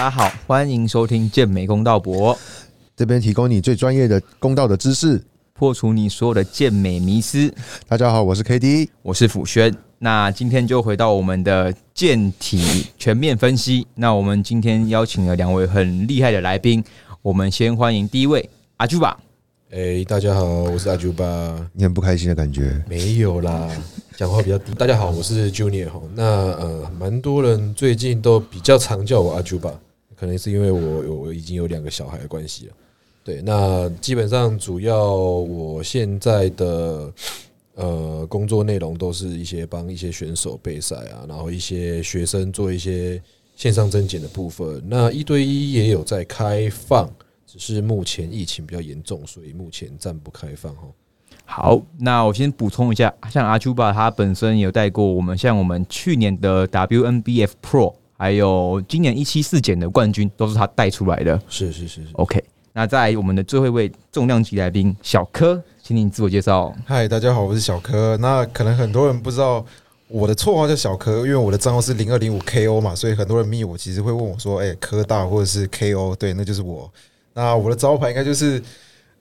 家好，欢迎收听健美公道博，这边提供你最专业的公道的知识，破除你所有的健美迷思。大家好，我是 K D，我是辅轩。那今天就回到我们的健体全面分析。那我们今天邀请了两位很厉害的来宾，我们先欢迎第一位阿朱吧。哎，大家好，我是阿朱吧。你很不开心的感觉？没有啦，讲话比较低。大家好，我是 Junior 哈。那呃，蛮多人最近都比较常叫我阿朱吧，可能是因为我我已经有两个小孩的关系了。对，那基本上主要我现在的。呃，工作内容都是一些帮一些选手备赛啊，然后一些学生做一些线上增减的部分。那一对一也有在开放，只是目前疫情比较严重，所以目前暂不开放哈。好，那我先补充一下，像阿丘巴他本身有带过我们，像我们去年的 WNBF Pro，还有今年一七四减的冠军，都是他带出来的。是是是是，OK。那在我们的最后一位重量级来宾小柯。请你自我介绍。嗨，大家好，我是小柯。那可能很多人不知道我的绰号叫小柯，因为我的账号是零二零五 KO 嘛，所以很多人密我，其实会问我说：“哎，柯大或者是 KO？” 对，那就是我。那我的招牌应该就是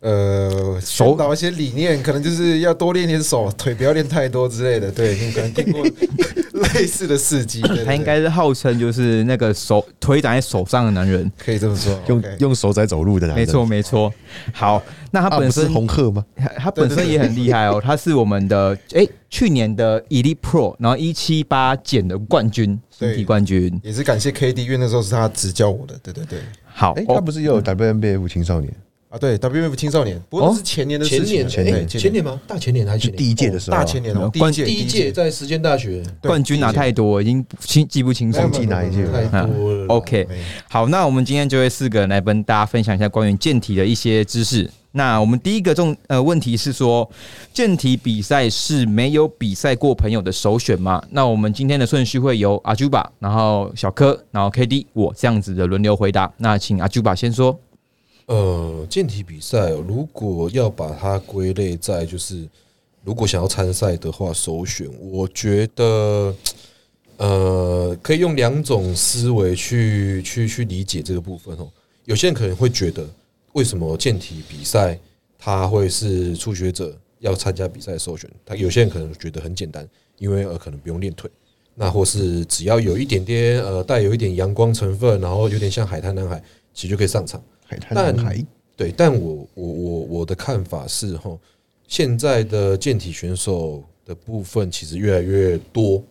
呃，手导一些理念，可能就是要多练练手，腿不要练太多之类的。对，你可能听过。类似的事迹，他应该是号称就是那个手腿长在手上的男人，可以这么说，用用手在走路的男人，没错没错。好，那他本身红鹤吗？他本身也很厉害哦，他是我们的哎去年的 Elite Pro，然后一七八减的冠军，身体冠军，也是感谢 KD，因为那时候是他指教我的，对对对。好，他不是也有 WNBF 青少年？啊，对，WF 青少年，不过是前年的前年，前年，前年吗？大前年还是第一届的时候？大前年哦，第一届，第一届在实践大学冠军拿太多，已经清记不清楚记哪一届太多了。OK，好，那我们今天就会四个人来跟大家分享一下关于健体的一些知识。那我们第一个重呃问题是说，健体比赛是没有比赛过朋友的首选吗？那我们今天的顺序会由阿朱巴，然后小柯，然后 KD 我这样子的轮流回答。那请阿朱巴先说。呃，健体比赛如果要把它归类在就是，如果想要参赛的话，首选，我觉得，呃，可以用两种思维去去去理解这个部分哦。有些人可能会觉得，为什么健体比赛它会是初学者要参加比赛首选？他有些人可能觉得很简单，因为呃可能不用练腿，那或是只要有一点点呃带有一点阳光成分，然后有点像海滩男孩，其实就可以上场。但对，但我我我我的看法是哈，现在的健体选手的部分其实越来越多，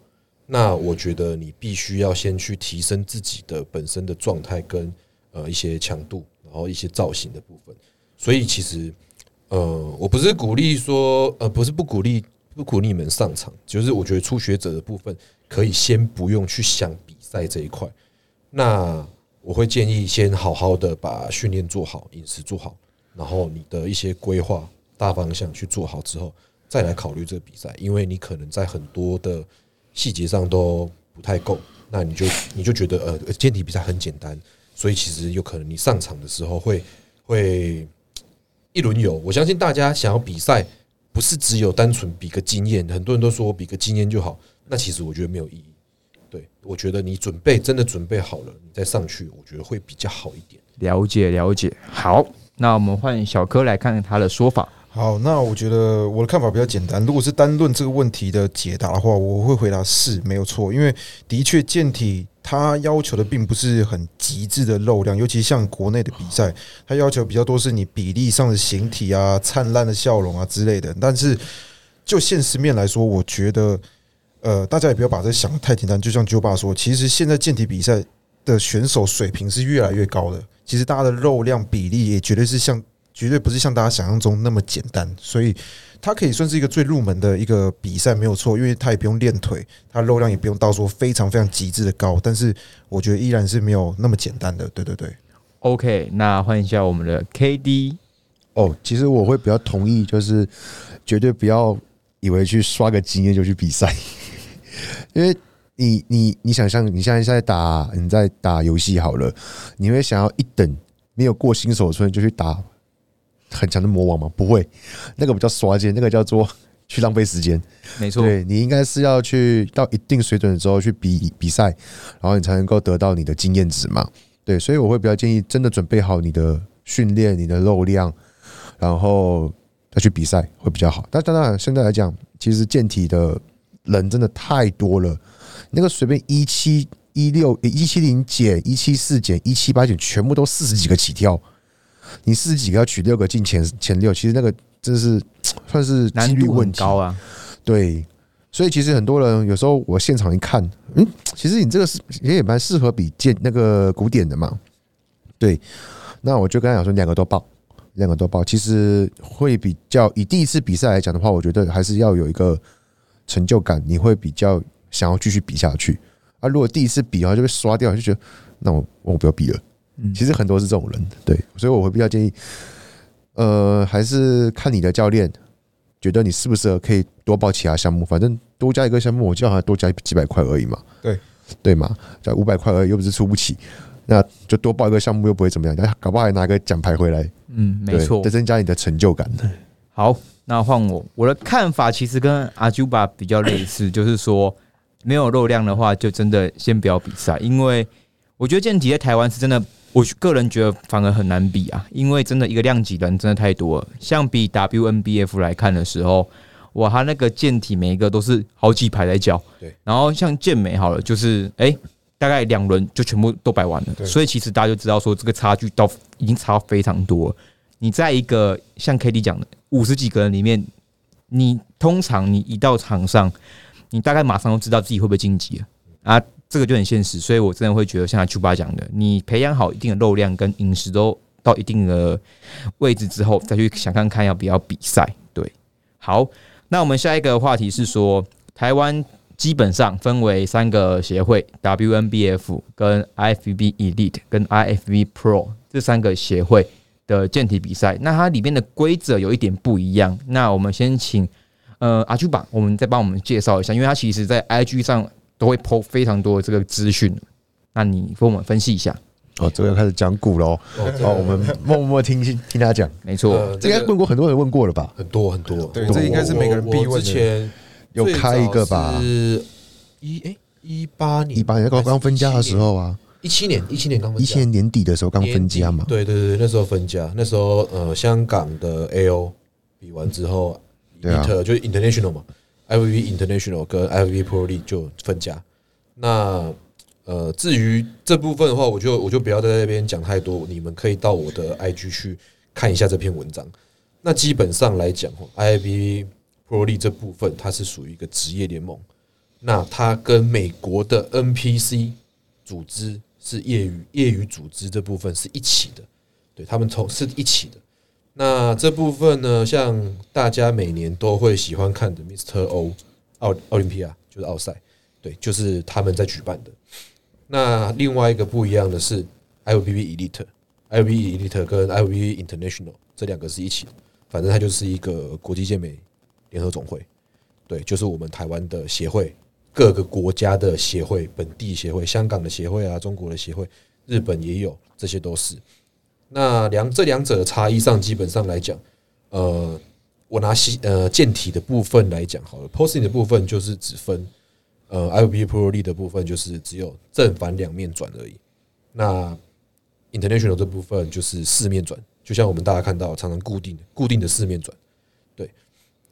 那我觉得你必须要先去提升自己的本身的状态跟呃一些强度，然后一些造型的部分。所以其实呃，我不是鼓励说呃，不是不鼓励不鼓励你们上场，就是我觉得初学者的部分可以先不用去想比赛这一块。那我会建议先好好的把训练做好，饮食做好，然后你的一些规划大方向去做好之后，再来考虑这个比赛。因为你可能在很多的细节上都不太够，那你就 你就觉得呃，健体比赛很简单，所以其实有可能你上场的时候会会一轮游。我相信大家想要比赛，不是只有单纯比个经验，很多人都说比个经验就好，那其实我觉得没有意义。对，我觉得你准备真的准备好了，你再上去，我觉得会比较好一点。了解了解，好，那我们换小柯来看看他的说法。好，那我觉得我的看法比较简单。如果是单论这个问题的解答的话，我会回答是没有错，因为的确健体它要求的并不是很极致的肉量，尤其像国内的比赛，它要求比较多是你比例上的形体啊、灿烂的笑容啊之类的。但是就现实面来说，我觉得。呃，大家也不要把这想的太简单。就像九爸说，其实现在健体比赛的选手水平是越来越高的。其实大家的肉量比例也绝对是像，绝对不是像大家想象中那么简单。所以它可以算是一个最入门的一个比赛，没有错。因为它也不用练腿，它肉量也不用到说非常非常极致的高。但是我觉得依然是没有那么简单的。对对对。OK，那换一下我们的 KD。哦，其实我会比较同意，就是绝对不要以为去刷个经验就去比赛。因为你你你想象你现在在打你在打游戏好了，你会想要一等没有过新手村就去打很强的魔王吗？不会，那个不叫刷剑，那个叫做 去浪费时间。没错，对你应该是要去到一定水准之后去比比赛，然后你才能够得到你的经验值嘛。对，所以我会比较建议真的准备好你的训练、你的肉量，然后再去比赛会比较好。但当然，现在来讲，其实健体的人真的太多了，那个随便一七一六、一七零减、一七四减、一七八减，全部都四十几个起跳。你四十几个要取六个进前前六，其实那个真是算是难度很几率问题高啊。对，所以其实很多人有时候我现场一看，嗯，其实你这个是也也蛮适合比健那个古典的嘛。对，那我就跟他讲说，两个都报，两个都报，其实会比较以第一次比赛来讲的话，我觉得还是要有一个成就感，你会比较想要继续比下去。啊，如果第一次比然后就被刷掉，就觉得那我我不要比了。嗯其实很多是这种人，对，所以我会比较建议，呃，还是看你的教练觉得你适不适合，可以多报其他项目，反正多加一个项目，我就好像多加几百块而已嘛，对。对嘛，加五百块而已，又不是出不起，那就多报一个项目又不会怎么样，但搞不好还拿个奖牌回来，嗯，没错再。增加你的成就感。好，那换我，我的看法其实跟阿朱巴比较类似，就是说没有肉量的话，就真的先不要比赛，因为我觉得健体在台湾是真的，我个人觉得反而很难比啊，因为真的一个量级人真的太多了。像比 WNBF 来看的时候，哇，他那个健体每一个都是好几排在叫，对，然后像健美好了，就是哎、大概两轮就全部都摆完了，所以其实大家就知道说这个差距到已经差非常多。你在一个像 K D 讲的五十几个人里面，你通常你一到场上，你大概马上就知道自己会不会晋级了啊，这个就很现实。所以我真的会觉得，像丘巴讲的，你培养好一定的肉量跟饮食都到一定的位置之后，再去想看看要不要比赛。对，好，那我们下一个话题是说，台湾基本上分为三个协会：WNBF、跟 IFBB Elite、跟 IFB Pro 这三个协会的健体比赛。那它里面的规则有一点不一样。那我们先请呃阿朱吧，我们再帮我们介绍一下，因为他其实在 IG 上都会 PO 非常多的这个资讯。那你跟我们分析一下。哦，这个要开始讲股喽。哦这哦，我们默默听听他讲，没错，呃这应该问过很多人问过了吧？很多很多，对我这应该是每个人必问的有开一个吧？是一哎一八年，一八年刚刚分家的时，候啊，一七年一七年刚分家，一七年年底的时候刚分家嘛。对对对，那时候分家，那时候呃，香港的 AO 比完之后对啊就是 International 嘛，IVB International 跟 IVB Pro League 就分家。那呃，至于这部分的话，我就我就不要在这边讲太多，你们可以到我的 IG 去看一下这篇文章。那基本上来讲，IVB prolet 这部分它是属于一个职业联盟，那它跟美国的 NPC 组织是业余业余组织这部分是一起的，对他们从是一起的。那这部分呢，像大家每年都会喜欢看的 Mr. O 奥奥林匹亚就是奥赛，对，就是他们在举办的。那另外一个不一样的是 IVB Elite，IVB Elite 跟 IVB International 这两个是一起的，反正它就是一个国际健美联合总会，对，就是我们台湾的协会，各个国家的协会，本地协会，香港的协会啊，中国的协会，日本也有，这些都是。那两这两者的差异上，基本上来讲，呃，我拿西呃健体的部分来讲好了，posing 的部分就是只分呃 IVB Pro League 的部分就是只有正反两面转而已。那 International 这部分就是四面转，就像我们大家看到常常固定固定的四面转。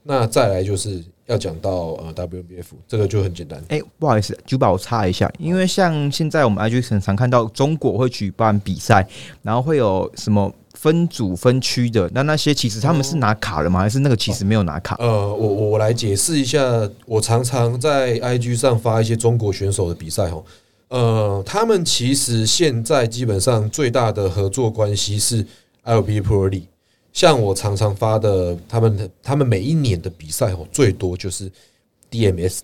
对，那再来就是要讲到呃 WBF 这个就很简单，哎、不好意思，就把我插一下，因为像现在我们 IG 很常看到中国会举办比赛，然后会有什么分组分区的，那那些其实他们是拿卡了吗？还是那个其实没有拿卡？呃，我我我来解释一下，我常常在 IG 上发一些中国选手的比赛哈，呃，他们其实现在基本上最大的合作关系是 LB Pro League，像我常常发的，他们的他们每一年的比赛哦，最多就是 DMS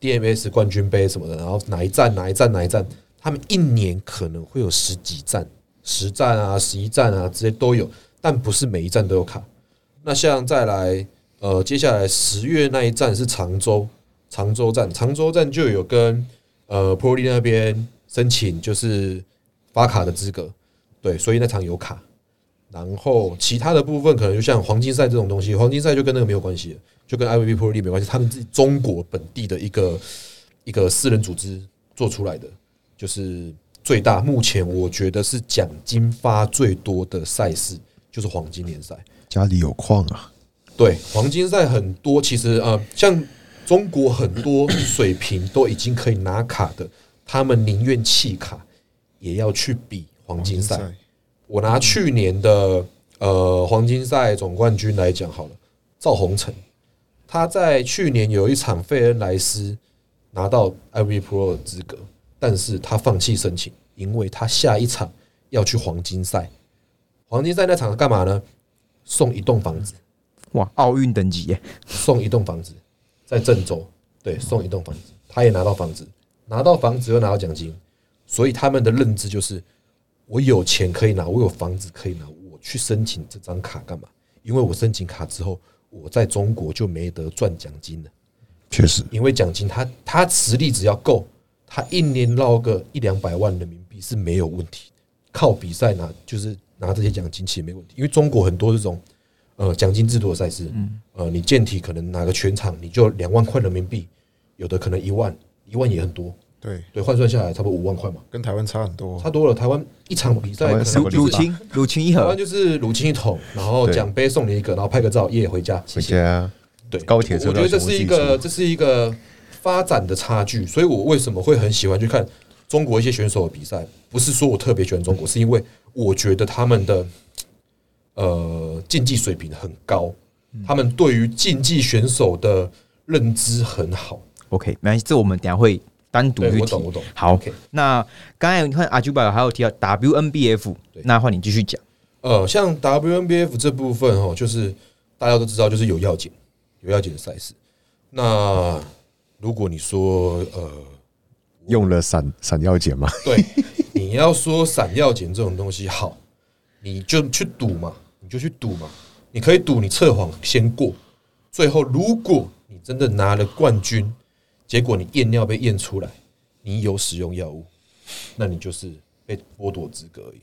DMS 冠军杯什么的，然后哪一站哪一站哪一站，他们一年可能会有十几站、十站啊、十一站啊，这些都有，但不是每一站都有卡。那像再来，呃，接下来十月那一站是常州，常州站，常州站就有跟呃 Pro League 那边申请就是发卡的资格，对，所以那场有卡。然后其他的部分可能就像黄金赛这种东西，黄金赛就跟那个没有关系，就跟 IVB Pro League 没关系，他们自己中国本地的一个一个私人组织做出来的，就是最大，目前我觉得是奖金发最多的赛事就是黄金联赛。家里有矿啊，对，黄金赛很多，其实呃，像中国很多水平都已经可以拿卡的，他们宁愿弃卡也要去比黄金赛。我拿去年的呃黄金赛总冠军来讲好了，赵宏成，他在去年有一场费恩莱斯拿到 IV Pro 的资格，但是他放弃申请，因为他下一场要去黄金赛。黄金赛那场干嘛呢？送一栋房子，哇，奥运等级耶！送一栋房子在郑州，对，送一栋房子，他也拿到房子，拿到房子又拿到奖金，所以他们的认知就是，我有钱可以拿，我有房子可以拿，我去申请这张卡干嘛？因为我申请卡之后，我在中国就没得赚奖金了。确实，因为奖金他他实力只要够，他一年捞个一两百万人民币是没有问题，靠比赛拿就是。拿这些奖金其实没问题，因为中国很多这种呃奖金制度的赛事，呃，你健体可能拿个全场你就两万块人民币，有的可能一万，一万也很多，对对，换算下来差不多五万块嘛，跟台湾差很多，差多了。台湾一场比赛乳清乳清一盒，台湾就是乳清一桶，然后奖杯送你一个，然后拍个照，耶回家，回家。对，高铁我觉得这是一个这是一个发展的差距，所以我为什么会很喜欢去看中国一些选手的比赛？不是说我特别喜欢中国，是因为我觉得他们的。呃，竞技水平很高，他们对于竞技选手的认知很好。OK，没关系，这我们等下会单独去我懂，我懂。好，那刚才你看阿朱宝还有提到 WNBF，那换你继续讲。呃，像 WNBF 这部分哦，就是大家都知道，就是有要紧、有要紧的赛事。那如果你说呃，用了闪闪耀碱吗？对，你要说闪耀碱这种东西好，你就去赌嘛。你就去赌嘛，你可以赌你测谎先过，最后如果你真的拿了冠军，结果你验尿被验出来，你有使用药物，那你就是被剥夺资格而已。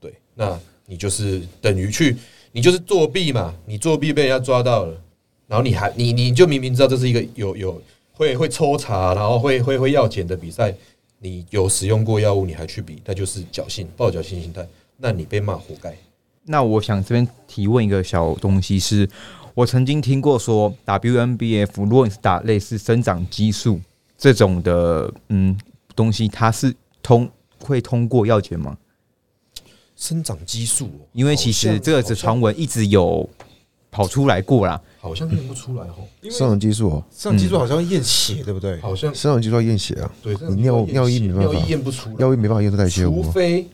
对，那你就是等于去，你就是作弊嘛，你作弊被人家抓到了，然后你还你你就明明知道这是一个有有会会抽查，然后会会会药检的比赛，你有使用过药物你还去比，那就是侥幸抱侥幸心态，那你被骂活该。那我想这边提问一个小东西，是我曾经听过说，WNBF 如果你是打类似生长激素这种的嗯东西，它是通会通过药检吗？生长激素，因为其实这个是传闻一直有跑出来过啦，好像验不出来哦。生长激素哦，生长激素好像验血对不对？好像生长激素要验血啊，对，你尿尿液没办法，尿液验不出，尿液没办法验出代谢物，除非。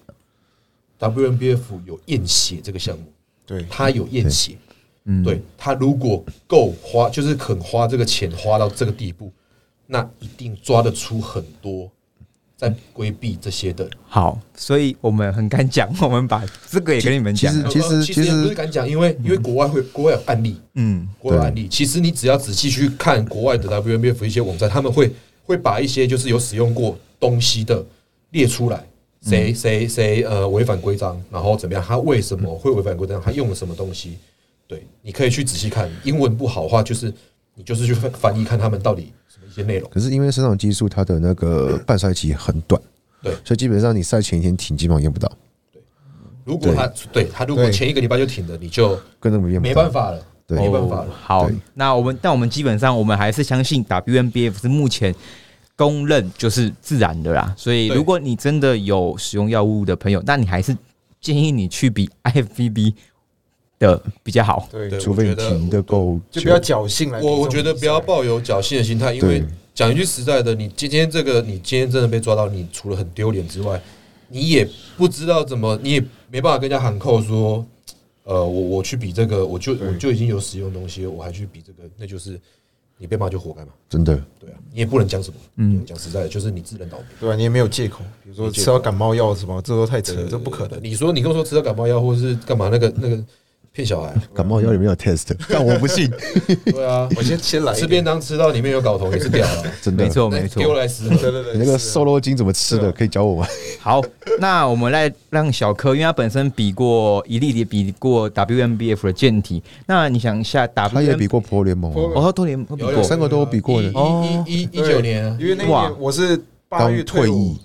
WNBF 有验血这个项目，对，它有验血，嗯，对他如果够花，就是肯花这个钱花到这个地步，那一定抓得出很多在规避这些的。好，所以我们很敢讲，我们把这个也跟你们讲。其实其实其实不是敢讲，因为因为国外会国外有案例，嗯，国外案例。其实你只要仔细去看国外的 WMBF 一些网站，他们会会把一些就是有使用过东西的列出来。谁谁谁呃违反规章，然后怎么样？他为什么会违反规章？他用了什么东西？对，你可以去仔细看。英文不好的话，就是你就是去翻译看他们到底什么一些内容。可是因为生长激素它的那个半衰期很短，对，所以基本上你赛前一天停，基本上验不到。对，如果他对他如果前一个礼拜就停了，你就跟本验没办法了，没办法了。好，那我们但我们基本上我们还是相信 WNBF 是目前。公认就是自然的啦，所以如果你真的有使用药物的朋友，那你还是建议你去比 IFBB 的比较好。对，除非你停的够，就不要侥幸来。我我觉得不要抱有侥幸的心态，因为讲一句实在的，你今天这个，你今天真的被抓到，你除了很丢脸之外，你也不知道怎么，你也没办法跟人家喊扣说，呃，我我去比这个，我就我就已经有使用东西，我还去比这个，那就是。你被骂就活该嘛？真的，对啊，你也不能讲什么。嗯，讲实在的，就是你自认倒霉，对吧？你也没有借口，比如说吃到感冒药什么，这都太扯，这不可能。你说你跟我说吃到感冒药，或者是干嘛？那个那个骗小孩，感冒药里面有 test，但我不信。对啊，我先先来吃便当，吃到里面有睾头也是屌了，真的，没错没错。给我来吃，对对对，你那个瘦肉精怎么吃的？可以教我吗？好，那我们来让小柯，因为他本身比过一例，也比过 WMBF 的健体。那你想一下，打他也比过破联盟，哦，多联比过，三个都比过的。一一一一九年，因为那年我是八月退役，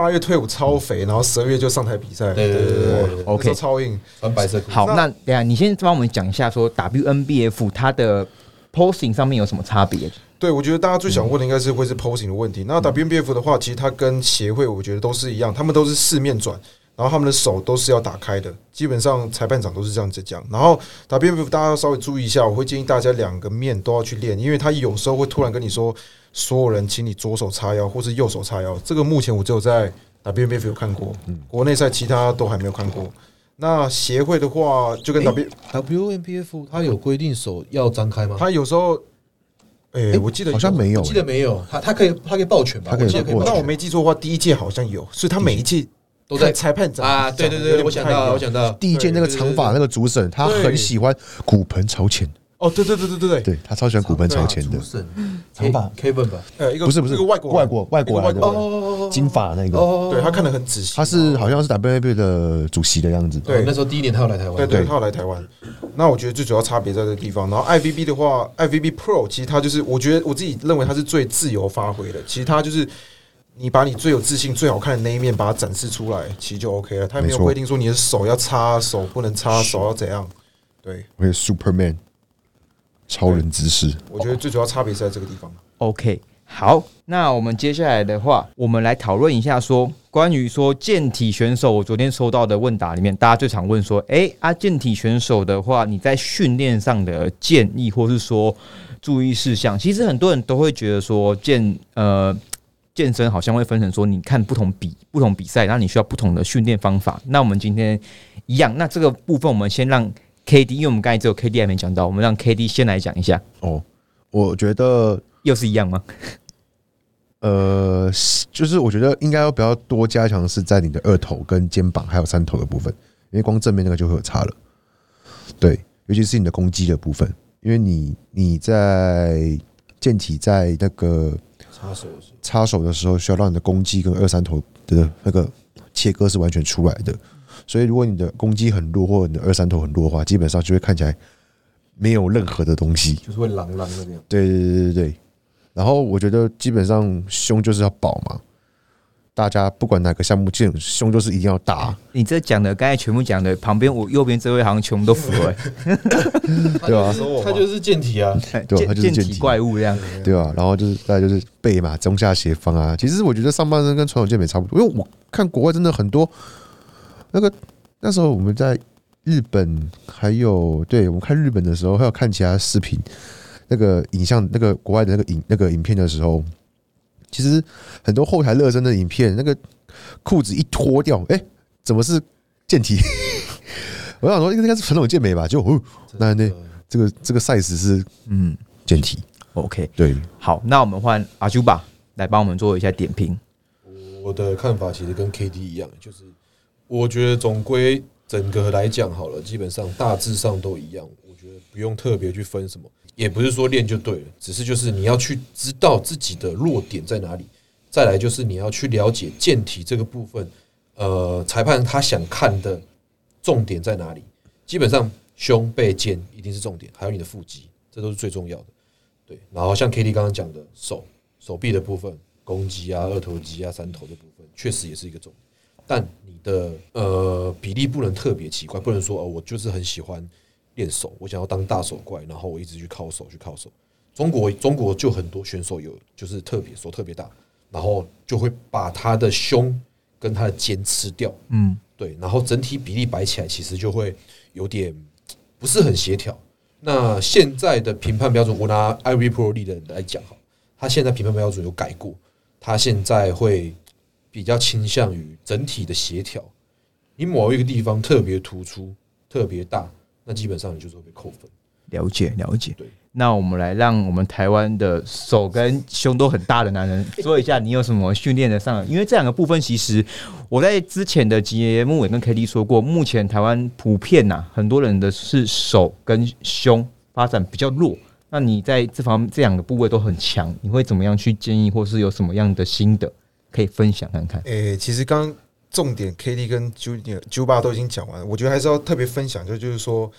八月退伍超肥，然后十二月就上台比赛，对对对对对对 OK 超硬。穿白色裤。好，那等下你先帮我们讲一下，说 WNBF 它的 posing 上面有什么差别？对，我觉得大家最想问的应该是会是 posing 的问题。那 WNBF 的话，其实它跟协会我觉得都是一样，他们都是四面转，然后他们的手都是要打开的，基本上裁判长都是这样子讲。然后 WNBF 大家要稍微注意一下，我会建议大家两个面都要去练，因为他有时候会突然跟你说，所有人请你左手叉腰或是右手叉腰，这个目前我只有在 WNBF 有看过，国内赛其他都还没有看过。那协会的话，就跟 W，WNBF 它有规定手要张开吗？他有时候，哎，我记得好像没有我记得没有，它它可以它可以抱拳吧？它可以我记得可以抱那我拳没记错的话，第一届好像有，所以他每一届都在裁判长啊！对对对，我想到我想到。了，第一届那个长发那个主审，他很喜欢骨盆朝前，哦，对对对对对对，对他超喜欢骨盆朝前的。主，审。长发。Kevin 吧？呃，一个不是不是一个外国外国外国外国金发那个，哦，对他看得很仔细，他是好像是 WNBA 的主席的样子。对。那时候第一年他要来台湾，对对，对。他要来台湾。那我觉得最主要差别在这个地方。然后 IVB 的话，IVB Pro 其实它就是，我觉得我自己认为它是最自由发挥的。其实它就是你把你最有自信、最好看的那一面把它展示出来，其实就 OK 了。他也没有规定说你的手要插，手不能插，手要怎样。对，而且 Superman 超人姿势，我觉得最主要差别是在这个地方。OK，好，那我们接下来的话，我们来讨论一下说关于说健体选手，我昨天收到的问答里面，大家最常问说，诶，啊，健体选手的话，你在训练上的建议，或是说注意事项，其实很多人都会觉得说健呃。健身好像会分成说，你看不同比不同比赛，然后你需要不同的训练方法。那我们今天一样，那这个部分我们先让 K D，因为我们刚才只有 K D 还没讲到，我们让 K D 先来讲一下，哦，我觉得又是一样吗？呃，是就是我觉得应该要比较多加强是在你的二头跟肩膀还有三头的部分，因为光正面那个就会有差了。对，尤其是你的攻击的部分，因为你你在健体在那个插手的时候插手的时候，需要让你的攻击跟二三头的那个切割是完全出来的。所以如果你的攻击很弱，或者你的二三头很弱的话，基本上就会看起来没有任何的东西。就是会狼狼的那样。对对对对对。然后我觉得基本上胸就是要饱嘛，大家不管哪个项目，这种胸就是一定要大，你这讲的，刚才全部讲的，旁边我右边这位好像全部都符合、对吧他就是健体啊，欸，对他就是健体怪物这样。对吧？然后就是大家就是背嘛，中下斜方啊。其实我觉得上半身跟传统健美差不多，因为我看国外真的很多那个那时候我们在日本，还有对我们看日本的时候，还有看其他视频，那个影像，那个国外的那个影那个影片的时候，其实很多后台热身的影片，那个裤子一脱掉，哎、怎么是健体？我想说应该是传统健美吧，就哦，那那这个这个 size 是嗯健体，，OK，对，好，那我们换阿朱吧来帮我们做一下点评。我的看法其实跟 KD 一样，就是我觉得总归整个来讲好了，基本上大致上都一样。我觉得不用特别去分什么，也不是说练就对了，只是就是你要去知道自己的弱点在哪里。再来就是你要去了解健体这个部分，呃，裁判他想看的重点在哪里？基本上胸背肩一定是重点，还有你的腹肌，这都是最重要的。对，然后像 KD 刚刚讲的手手臂的部分，攻击啊、二头肌啊、三头的部分，确实也是一个重点。但你的呃比例不能特别奇怪，不能说哦，我就是很喜欢练手，我想要当大手怪，然后我一直去靠手去靠手。中国中国就很多选手有就是特别手特别大，然后就会把他的胸跟他的肩吃掉，嗯，对，然后整体比例摆起来，其实就会有点不是很协调。那现在的评判标准，我拿 IV Pro 力的来讲哈，他现在评判标准有改过，他现在会比较倾向于整体的协调。你某一个地方特别突出、特别大，那基本上你就是会被扣分。了解了解。对，那我们来让我们台湾的手跟胸都很大的男人 说一下，你有什么训练的上的？因为这两个部分，其实我在之前的节目也跟 K D 说过，目前台湾普遍呐、很多人的是手跟胸发展比较弱。那你在这方这两个部位都很强，你会怎么样去建议，或是有什么样的心得可以分享看看？诶、其实刚刚重点 K D 跟 J J 巴都已经讲完了，我觉得还是要特别分享，就就是说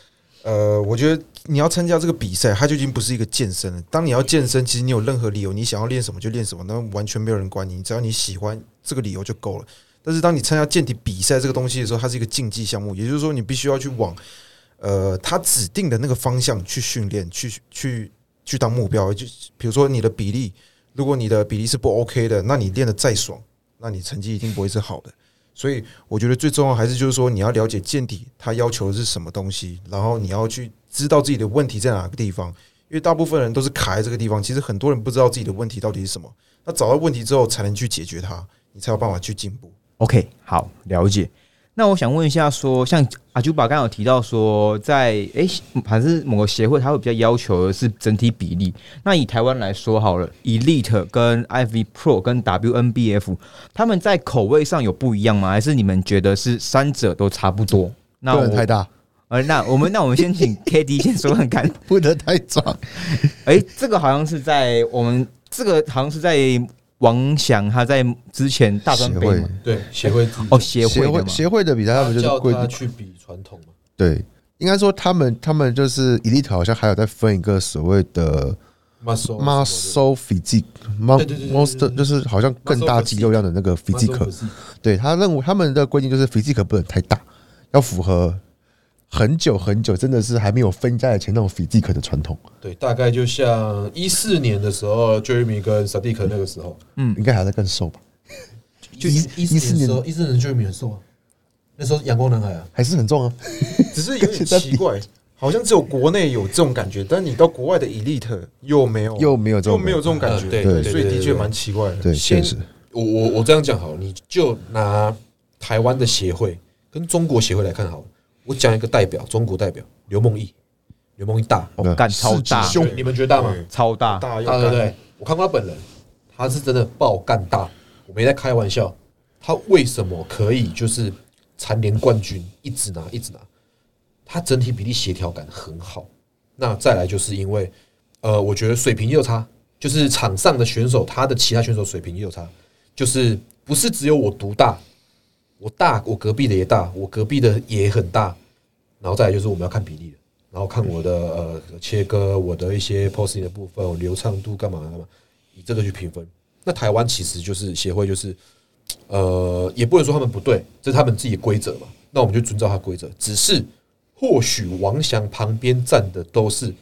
呃，我觉得你要参加这个比赛，它就已经不是一个健身了。当你要健身，其实你有任何理由，你想要练什么就练什么，那完全没有人管你，只要你喜欢这个理由就够了。但是当你参加健体比赛这个东西的时候，它是一个竞技项目，也就是说你必须要去往呃他指定的那个方向去训练，去去去当目标。就比如说你的比例，如果你的比例是不 OK 的，那你练的再爽，那你成绩一定不会是好的。所以我觉得最重要还是就是说你要了解健体它要求的是什么东西，然后你要去知道自己的问题在哪个地方。因为大部分人都是卡在这个地方，其实很多人不知道自己的问题到底是什么。那找到问题之后，才能去解决它，你才有办法去进步。OK，好，了解。那我想问一下说像阿朱巴刚刚有提到说在，诶，还是某个协会，它会比较要求的是整体比例。那以台湾来说好了，Elite 跟 IV Pro 跟 WNBF，他们在口味上有不一样吗？还是你们觉得是三者都差不多？那我不能太大，呃，那我们那我们先请 KD 先说看看。不能太壮。哎、这个好像是在我们这个好像是在王翔他在之前大专协会。杯嘛对协会哦协会协会的嘛？协会的比赛，他们就是叫规定他去比传统嘛，对，应该说他们他们就是 elite 好像还有在分一个所谓的 muscle muscle physique，对对对对对。monster 就是好像更大肌肉量的那个 physique。对他认为他们的规定就是 physique 不能太大，要符合很久很久，真的是还没有分家以前那种 physique 的传统，对，大概就像一四年的时候，Jeremy 跟 Sadiq 那个时候，嗯应该还在更瘦吧？就一一四14年的时候，一四年 Jeremy 很瘦啊，那时候阳光男孩啊，还是很重啊。只是有点奇怪，好像只有国内有这种感觉，但你到国外的 elite 又没有，又没有这种又没有这种感觉，嗯对对所以的确蛮奇怪的。对，先确实，我我我这样讲好了，你就拿台湾的协会跟中国协会来看好了。我讲一个代表，中国代表刘梦毅，刘梦毅大，哦，干超大，凶你们觉得大吗？超大，大对不对？我看过他本人，他是真的爆干大，我没在开玩笑。他为什么可以就是蝉联冠军，一直拿一直拿？他整体比例协调感很好。那再来就是因为，呃，我觉得水平也有差，就是场上的选手，他的其他选手水平也有差，就是不是只有我独大，我大，我隔壁的也大，我隔壁的也很大，然后再来就是我们要看比例的，然后看我的呃切割，我的一些 posing 的部分，我流畅度干嘛干嘛，以这个去评分。那台湾其实就是协会就是，呃，也不能说他们不对，这是他们自己的规则嘛，那我们就遵照他规则。只是或许王翔旁边站的都是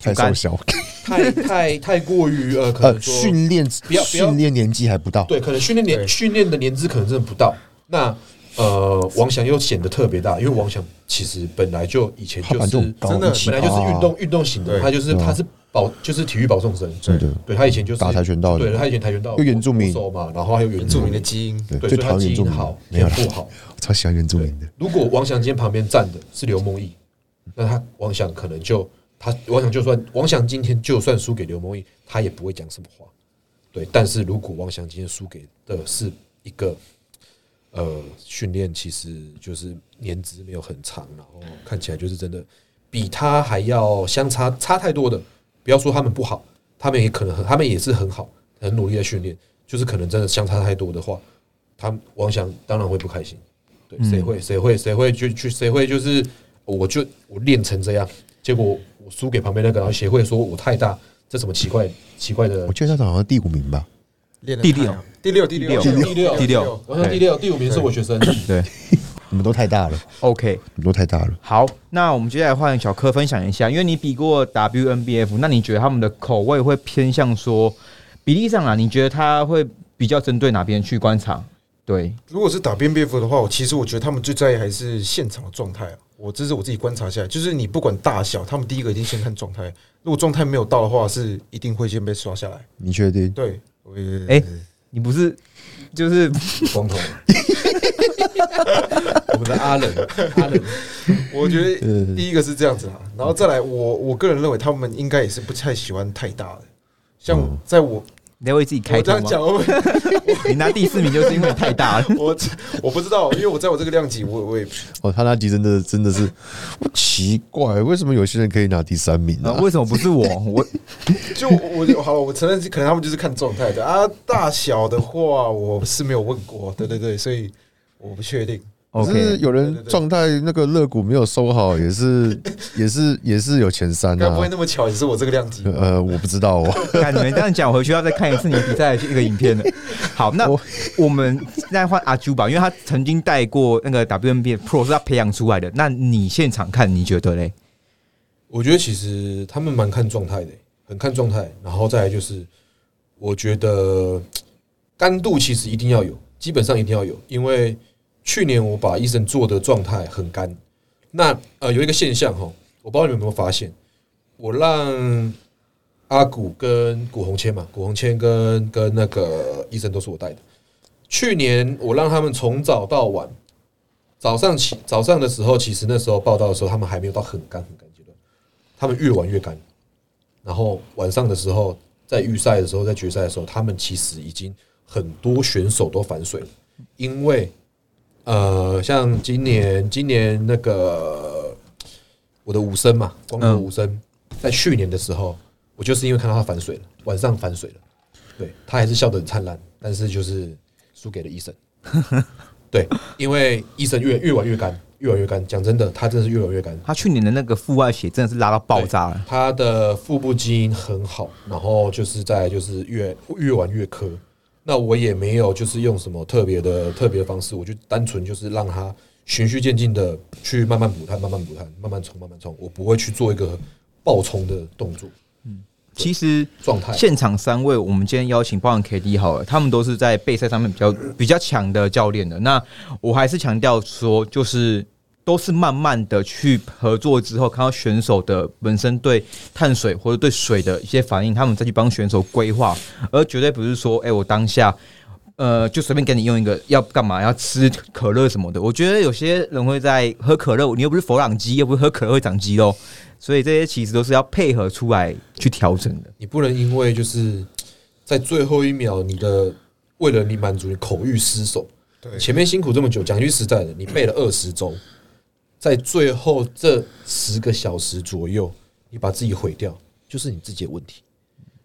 太瘦小，太太太过于呃，可呃，能说训练不要不要训练年纪还不到，对，可能训练年训练的年资可能真的不到。那呃，王翔又显得特别大，因为王翔其实本来就以前就是真的本来就是运啊动运动型的，他就是他是保就是体育保送生，真的对他以前就是打跆拳道的。对他以前跆拳道又原住民。嘛，然后还有原原住民的基因，对，所以他基因好，没有了，天赋好。超喜欢原住民的，如果王翔今天旁边站的是刘梦毅，那他王翔可能就他王翔就算王翔今天就算输给刘梦毅，他也不会讲什么话。对，但是如果王翔今天输给的是一个呃训练，其实就是年资没有很长，然后看起来就是真的比他还要相差差太多的。不要说他们不好，他们也可能很，他们也是很好，很努力的训练，就是可能真的相差太多的话，他王翔当然会不开心。对，谁会谁会谁会去去谁会就是我就我练成这样，结果我输给旁边那个，然后协会说我太大，这什么奇怪奇怪的我记得他好像第五名吧，第六第六第六第第六第六我想第六第五名是我学生，对 你们都太大了，，OK。你们都太大了。好，那我们接下来换小柯分享一下，因为你比过 WNBF，那你觉得他们的口味会偏向说比例上啊？你觉得他会比较针对哪边去观察？对，如果是打 B B F 的话，我其实我觉得他们最在意还是现场的状态啊。我这是我自己观察下来，就是你不管大小，他们第一个一定先看状态。如果状态没有到的话，是一定会先被刷下来。你确定？对，哎你不是就是光头，我们的阿冷阿冷，我觉得呃第一个是这样子啊，然后再来，我我个人认为他们应该也是不太喜欢太大的。像嗯在我你要为自己开头吗？我这样讲，会不会你拿第四名就是因为太大了。我我不知道，因为我在我这个量级，我我也哦，他那集真的真的是奇怪，为什么有些人可以拿第三名啊呢？为什么不是我？我 就我我好了，我承认可能他们就是看状态的啊。大小的话，我是没有问过，对对对，所以我不确定。可是有人状态那个肋骨没有收好，也是 也是也是有前三啊该不会。那么巧也是我这个量级？呃，我不知道哦。看你们这样讲，我回去要再看一次你比赛的一个影片了。好，那我我们现在换阿朱吧，因为他曾经带过那个 WNBA Pro 是他培养出来的。那你现场看，你觉得嘞？我觉得其实他们蛮看状态的，很看状态。然后再来就是，我觉得干度其实一定要有，基本上一定要有，因为去年我把医生做的状态很干。那呃有一个现象哈，我不知道你们有没有发现，我让阿古跟古红谦嘛，古红谦跟跟那个医生都是我带的。去年我让他们从早到晚，早上起早上的时候，其实那时候报道的时候，他们还没有到很干很干阶段，他们越玩越干。然后晚上的时候，在预赛的时候，在决赛的时候，他们其实已经很多选手都反水了，因为呃，像今年今年那个我的武生嘛，光头武生，在去年的时候，我就是因为看到他反水了，晚上反水了，对他还是笑得很灿烂，但是就是输给了医生。对，因为医生越越玩越干，越玩越干。讲真的，他真的是越玩越干。他去年的那个腹外血真的是拉到爆炸了。他的腹部基因很好，然后就是在就是越越玩越磕。那我也没有就是用什么特别的特别的方式，我就单纯就是让他循序渐进的去慢慢补碳，慢慢补碳，慢慢冲，慢慢冲。我不会去做一个爆冲的动作嗯其实状态。现场三位，我们今天邀请包含 KD 好了，他们都是在备赛上面比较比较强的教练的。那我还是强调说，就是都是慢慢的去合作之后，看到选手的本身对碳水或者对水的一些反应，他们再去帮选手规划，而绝对不是说，哎、我当下。呃，就随便给你用一个要干嘛？要吃可乐什么的。我觉得有些人会在喝可乐，你又不是佛朗机，又不是喝可乐会长肌肉，所以这些其实都是要配合出来去调整的。你不能因为就是在最后一秒，你的为了你满足你口欲失手，对前面辛苦这么久，讲句实在的，你背了二十周，在最后这十个小时左右，你把自己毁掉，就是你自己的问题。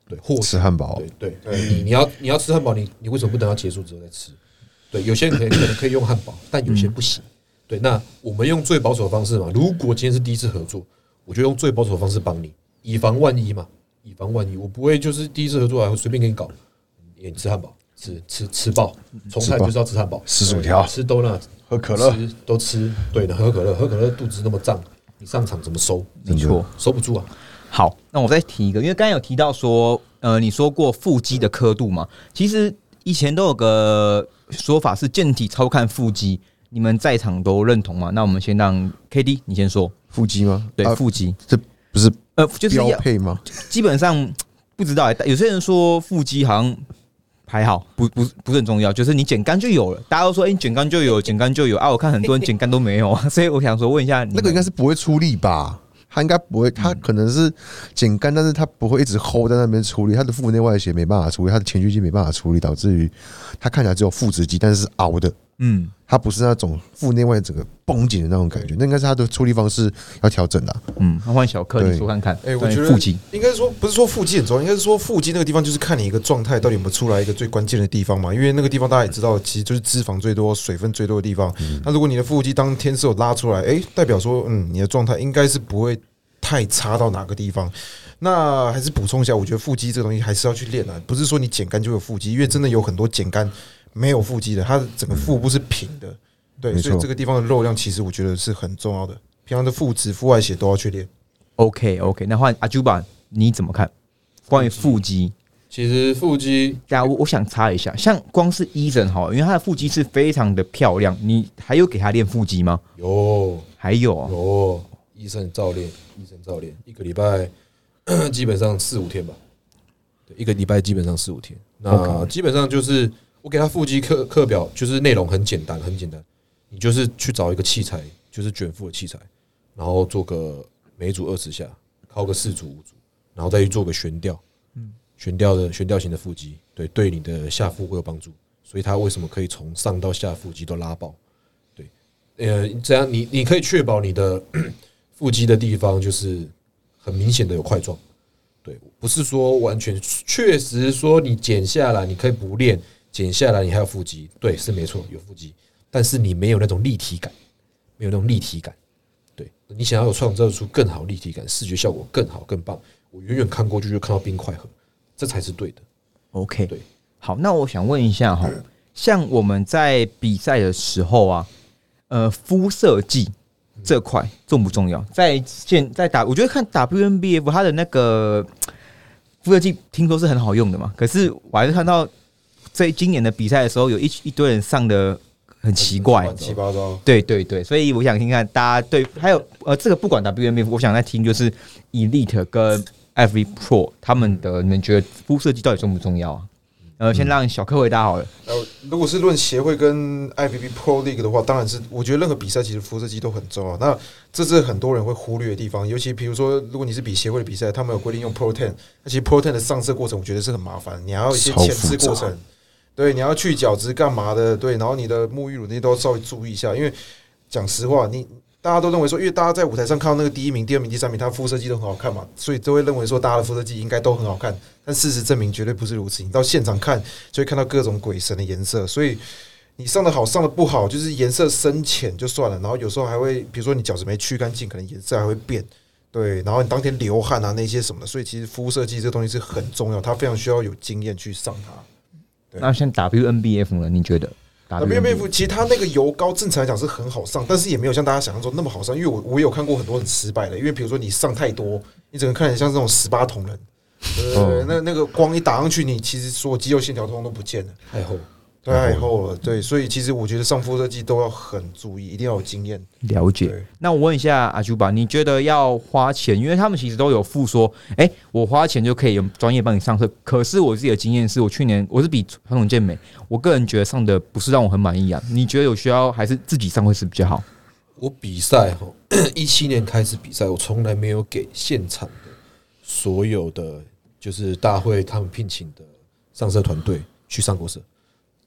对，或吃汉堡对对，你你要你要吃汉堡，你你为什么不等到结束之后再吃？对，有些人可能可能可以用汉堡，但有些不行。对，那我们用最保守的方式嘛。如果今天是第一次合作，我就用最保守的方式帮你，以防万一嘛，以防万一。我不会就是第一次合作还会随便给你搞，你吃汉堡，吃吃吃爆，从菜就知道吃汉堡，吃薯条吃 donut，喝可乐吃都吃。对的，喝可乐，喝可乐肚子那么胀，你上场怎么收？没错。收不住啊。好，那我再提一个，因为刚才有提到说，呃，你说过腹肌的刻度嘛，其实以前都有个说法是健体超看腹肌，你们在场都认同吗？那我们先让 K D 你先说，腹肌吗？对，啊腹肌，这不是呃，就是标配吗？基本上不知道、欸，有些人说腹肌好像还好，不不不是很重要，就是你剪干就有了，大家都说哎、欸，你减干就有，剪干就有啊，我看很多人剪干都没有，所以我想说问一下你，那个应该是不会出力吧？他应该不会，他可能是剪干，但是他不会一直 hold 在那边处理，他的腹内外斜没办法处理，他的前锯肌没办法处理，导致于他看起来只有腹直肌，但是是凹的，嗯，他不是那种腹内外整个绷紧的那种感觉，那应该是他的处理方式要调整的啊。嗯，那换小克对你说看看，哎、我觉得腹肌，应该说不是说腹肌很重要，应该是说腹肌那个地方就是看你一个状态到底有没有出来一个最关键的地方嘛。因为那个地方大家也知道，其实就是脂肪最多、水分最多的地方。那如果你的腹肌当天是有拉出来，哎、代表说嗯，你的状态应该是不会太差到哪个地方。那还是补充一下，我觉得腹肌这个东西还是要去练啊，不是说你减干就有腹肌，因为真的有很多减干没有腹肌的，他的整个腹部是平的。对，所以这个地方的肉量其实我觉得是很重要的。平常的腹直、腹外斜都要去练。OK OK，那换阿朱吧，你怎么看？关于腹肌，其实腹肌大家我我想插一下，像光是医生哈，因为他的腹肌是非常的漂亮，你还有给他练腹肌吗？有还有啊有医生照练，医生照练，一个礼拜 基本上四五天吧。对，一个礼拜基本上四五天。那基本上就是我给他腹肌课课表，就是内容很简单，很简单。你就是去找一个器材，就是卷腹的器材，然后做个每组二十下，靠个四组五组，然后再去做个悬吊，嗯，悬吊的悬吊型的腹肌，对，对你的下腹会有帮助。所以他为什么可以从上到下腹肌都拉爆？对，呃，这样你你可以确保你的 腹肌的地方就是很明显的有块状。对，不是说完全确实说你减下来，你可以不练，减下来你还有腹肌，对，是没错，有腹肌。但是你没有那种立体感，没有那种立体感。对你想要有创造出更好立体感，视觉效果更好更棒，我远远看过去就看到冰块盒，这才是对的。OK，对，好，那我想问一下哈，像我们在比赛的时候啊，呃，肤色剂这块重不重要？在现在打，我觉得看 WNBF 它的那个肤色剂听说是很好用的嘛，可是我还是看到在今年的比赛的时候，有一一堆人上的很奇怪乱，七八糟。对对对，所以我想听看大家对，还有呃，这个不管 WNBF，我想再听就是 Elite 跟 FV Pro 他们的，你们觉得肤色剂到底重不重要啊？呃，先让小柯回答好了。呃，如果是论协会跟 IPP Pro League 的话，当然是我觉得任何比赛其实肤色机都很重要。那这是很多人会忽略的地方，尤其比如说，如果你是比协会的比赛，他们有规定用 Pro Ten，那其实 Pro Ten 的上色过程我觉得是很麻烦，你还要有一些超前置过程，对，你要去角质干嘛的，对，然后你的沐浴乳那些都要稍微注意一下，因为讲实话，你大家都认为说，因为大家在舞台上看到那个第一名、第二名、第三名，他肤色肌都很好看嘛，所以都会认为说大家的肤色肌应该都很好看。但事实证明绝对不是如此，你到现场看就会看到各种鬼神的颜色，所以你上的好，上的不好，就是颜色深浅就算了，然后有时候还会，比如说你角质没去干净，可能颜色还会变。对，然后你当天流汗啊那些什么的，所以其实肤色剂这东西是很重要，它非常需要有经验去上它。对那像 WNBF 呢？你觉得？WNBF 其实它那个油膏正常来讲是很好上，但是也没有像大家想象中那么好上。因为我我有看过很多很失败的，因为比如说你上太多，你整个看起来像这种十八铜人，呃，那那个光一打上去，你其实所有肌肉线条通通都不见了，太厚，对，太厚了。对，所以其实我觉得上肤色剂都要很注意，一定要有经验。了解。那我问一下阿朱吧，你觉得要花钱？因为他们其实都有付说，哎、我花钱就可以有专业帮你上色。可是我自己的经验是我去年我是比传统健美，我个人觉得上的不是让我很满意啊。你觉得有需要还是自己上会是比较好？我比赛哈，一七年开始比赛，我从来没有给现场的所有的就是大会他们聘请的上色团队去上过色，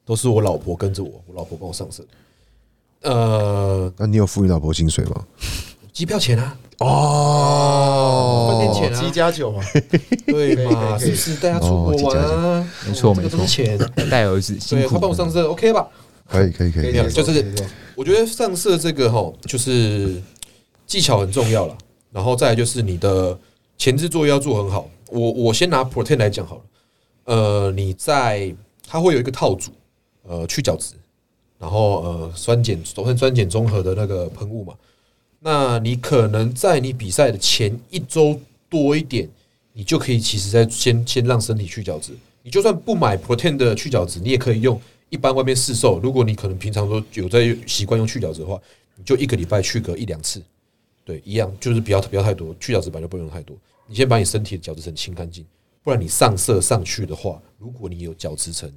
都是我老婆跟着我，我老婆帮我上色。呃，那你有付你老婆薪水吗？机票钱啊，哦饭店钱啊七加九嘛，对嘛？是不是大家出国玩啊？没错这个都是钱，带儿子辛对苦他帮我上色，OK 吧？可以可以可以，就是我觉得上色这个哈，就是技巧很重要了，然后再来就是你的前置作业要做很好。我我先拿 Protein 来讲好了，呃，你在它会有一个套组，呃，去角质，然后呃酸碱酸酸碱中和的那个喷雾嘛。那你可能在你比赛的前一周多一点，你就可以其实在先先让身体去角质。你就算不买 Protein 的去角质，你也可以用一般外面市售。如果你可能平常都有在习惯用去角质的话，你就一个礼拜去个一两次，对，一样就是不要不要太多，去角质本来就不用太多。你先把你身体的角质层清干净，不然你上色上去的话，如果你有角质层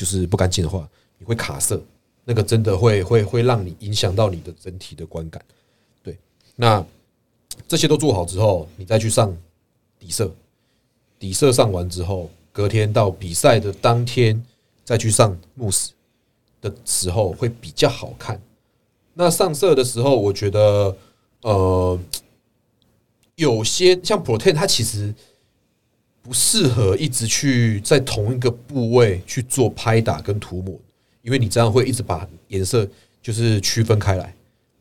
就是不干净的话，你会卡色，那个真的会会会让你影响到你的整体的观感。对，那这些都做好之后，你再去上底色，底色上完之后，隔天到比赛的当天再去上慕斯的时候会比较好看。那上色的时候，我觉得呃，有些像 Protein，它其实不适合一直去在同一个部位去做拍打跟涂抹，因为你这样会一直把颜色就是区分开来。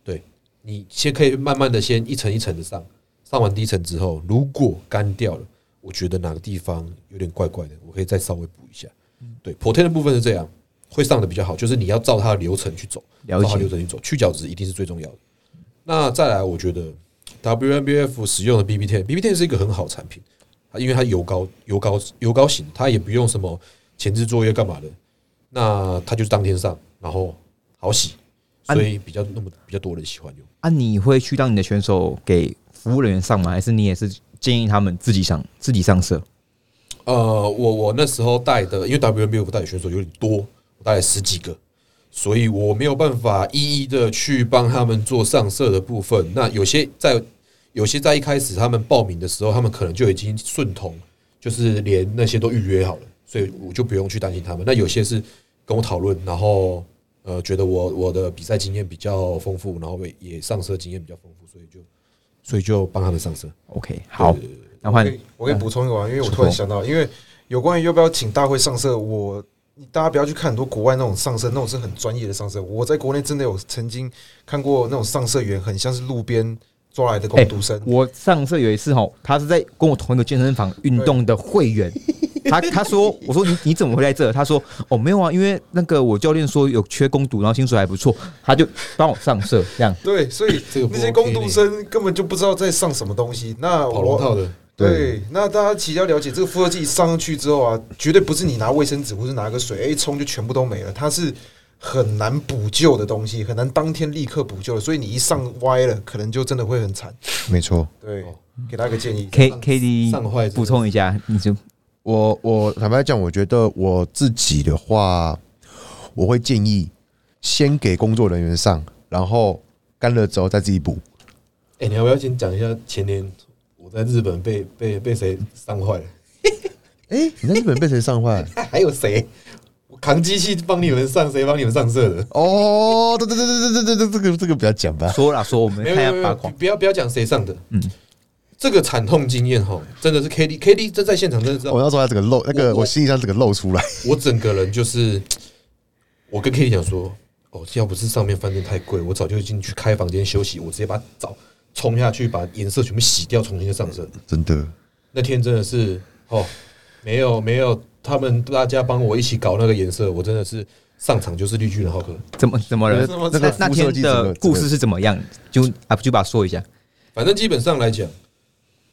对你先可以慢慢的先一层一层的上，上完第一层之后，如果干掉了，我觉得哪个地方有点怪怪的，我可以再稍微补一下。对，Protein 的部分是这样，会上的比较好，就是你要照它的流程去走，了照它流程去走，去角质一定是最重要的。那再来，我觉得 WMBF 使用的 BB Ten BB Ten 是一个很好的产品，它因为它油膏油膏油膏型，它也不用什么前置作业干嘛的，那它就是当天上，然后好洗，啊所以比较那么比较多人喜欢用。啊，你会去当你的选手给服务人员上吗？还是你也是建议他们自己上自己上色？呃，我我那时候带的，因为 WMBF 带的选手有点多，我带了十几个，所以我没有办法一一的去帮他们做上色的部分。那有些在有些在一开始他们报名的时候，他们可能就已经顺同，就是连那些都预约好了，所以我就不用去担心他们。那有些是跟我讨论，然后呃，觉得我我的比赛经验比较丰富，然后也也上色经验比较丰富，所以就所以就帮他们上色。OK，好那换我可以我可以补充一个啊？因为我突然想到，因为有关于要不要请大会上色，我你大家不要去看很多国外那种上色，那种是很专业的上色。我在国内真的有曾经看过那种上色员，很像是路边抓来的工读生。我上次有一次哈，他是在跟我同一个健身房运动的会员，他他说，我说你你怎么会在这？他说哦没有啊，因为那个我教练说有缺工读，然后薪水还不错，他就帮我上色这样。对，所以这些工读生根本就不知道在上什么东西。那我跑龙套的，对，那大家其实要了解，这个复合剂上上去之后啊，绝对不是你拿卫生纸或是拿个水，哎、冲就全部都没了，它是很难补救的东西，很难当天立刻补救的，所以你一上歪了，可能就真的会很惨。没错。对，给大家一个建议。K K D 上坏补充一下，你就我我坦白讲，我觉得我自己的话，我会建议先给工作人员上，然后干了之后再自己补。哎、你要不要先讲一下前年我在日本被被被谁伤坏了？哎、你在日本被谁上坏？还有谁？扛机器帮你们上，谁帮你们上色的？哦，对对对对对对对，这个这个不要讲吧。说了说，我们没有没有没有，看一下八卦。不要不要讲谁上的，嗯，这个惨痛经验哈，真的是 K D K D 真在现场真的知道我，要说他这个漏，那个我心里上这个漏出来。我整个人就是，我跟 K D 讲说，哦，要不是上面饭店太贵，我早就已经去开房间休息，我直接把澡冲下去，把颜色全部洗掉，重新上色。真的，那天真的是哦，没有没有，他们大家帮我一起搞那个颜色，我真的是上场就是绿巨人浩克。怎么怎么了？那个那那天的故事是怎么样？就啊，就把它说一下。反正基本上来讲，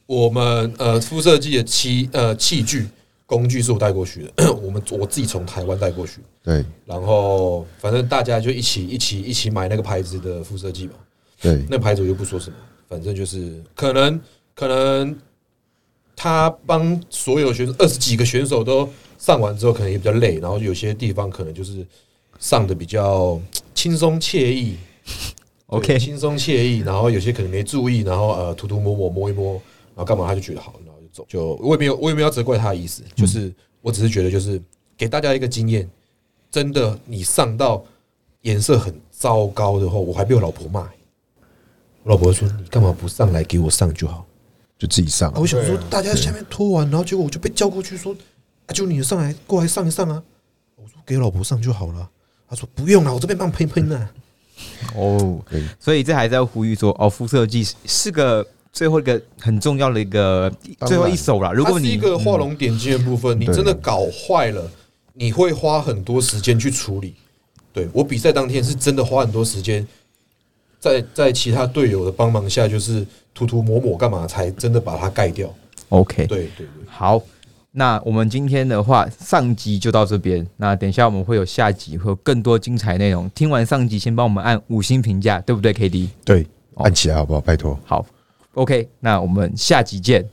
我们呃辐射剂的器呃器具工具是我带过去的，我们我自己从台湾带过去，对然后反正大家就一起一起一起买那个牌子的辐射剂嘛，对那牌子我就不说什么，反正就是可能可能他帮所有选手二十几个选手都上完之后，可能也比较累，然后有些地方可能就是上的比较轻松惬意。OK 轻松惬意，然后有些可能没注意，然后呃涂涂抹抹摸一摸，然后干嘛他就觉得好，然后就走。就我也没有我也没有责怪他的意思，就是我只是觉得就是给大家一个经验，真的你上到颜色很糟糕的话，我还被我老婆骂、我老婆说你干嘛不上来给我上就好。就自己上啊，。我想说大家下面拖完，然后结果我就被叫过去说，啊，就你上来过来上一上啊。我说给老婆上就好了。他说不用了，我这边帮喷喷呢。哦可以，所以这还是要呼吁说，哦，肤色剂是是个最后一个很重要的一个最后一手啦。如果你是一个画龙点睛的部分，你真的搞坏了，你会花很多时间去处理。对我比赛当天是真的花很多时间，在在其他队友的帮忙下，就是涂涂抹抹干嘛，才真的把它盖掉。OK，对对对，好，那我们今天的话，上集就到这边。那等一下我们会有下集，会有更多精彩内容。听完上集，先帮我们按五星评价，对不对？K D，对，哦按起来好不好？拜托。好，OK，那我们下集见。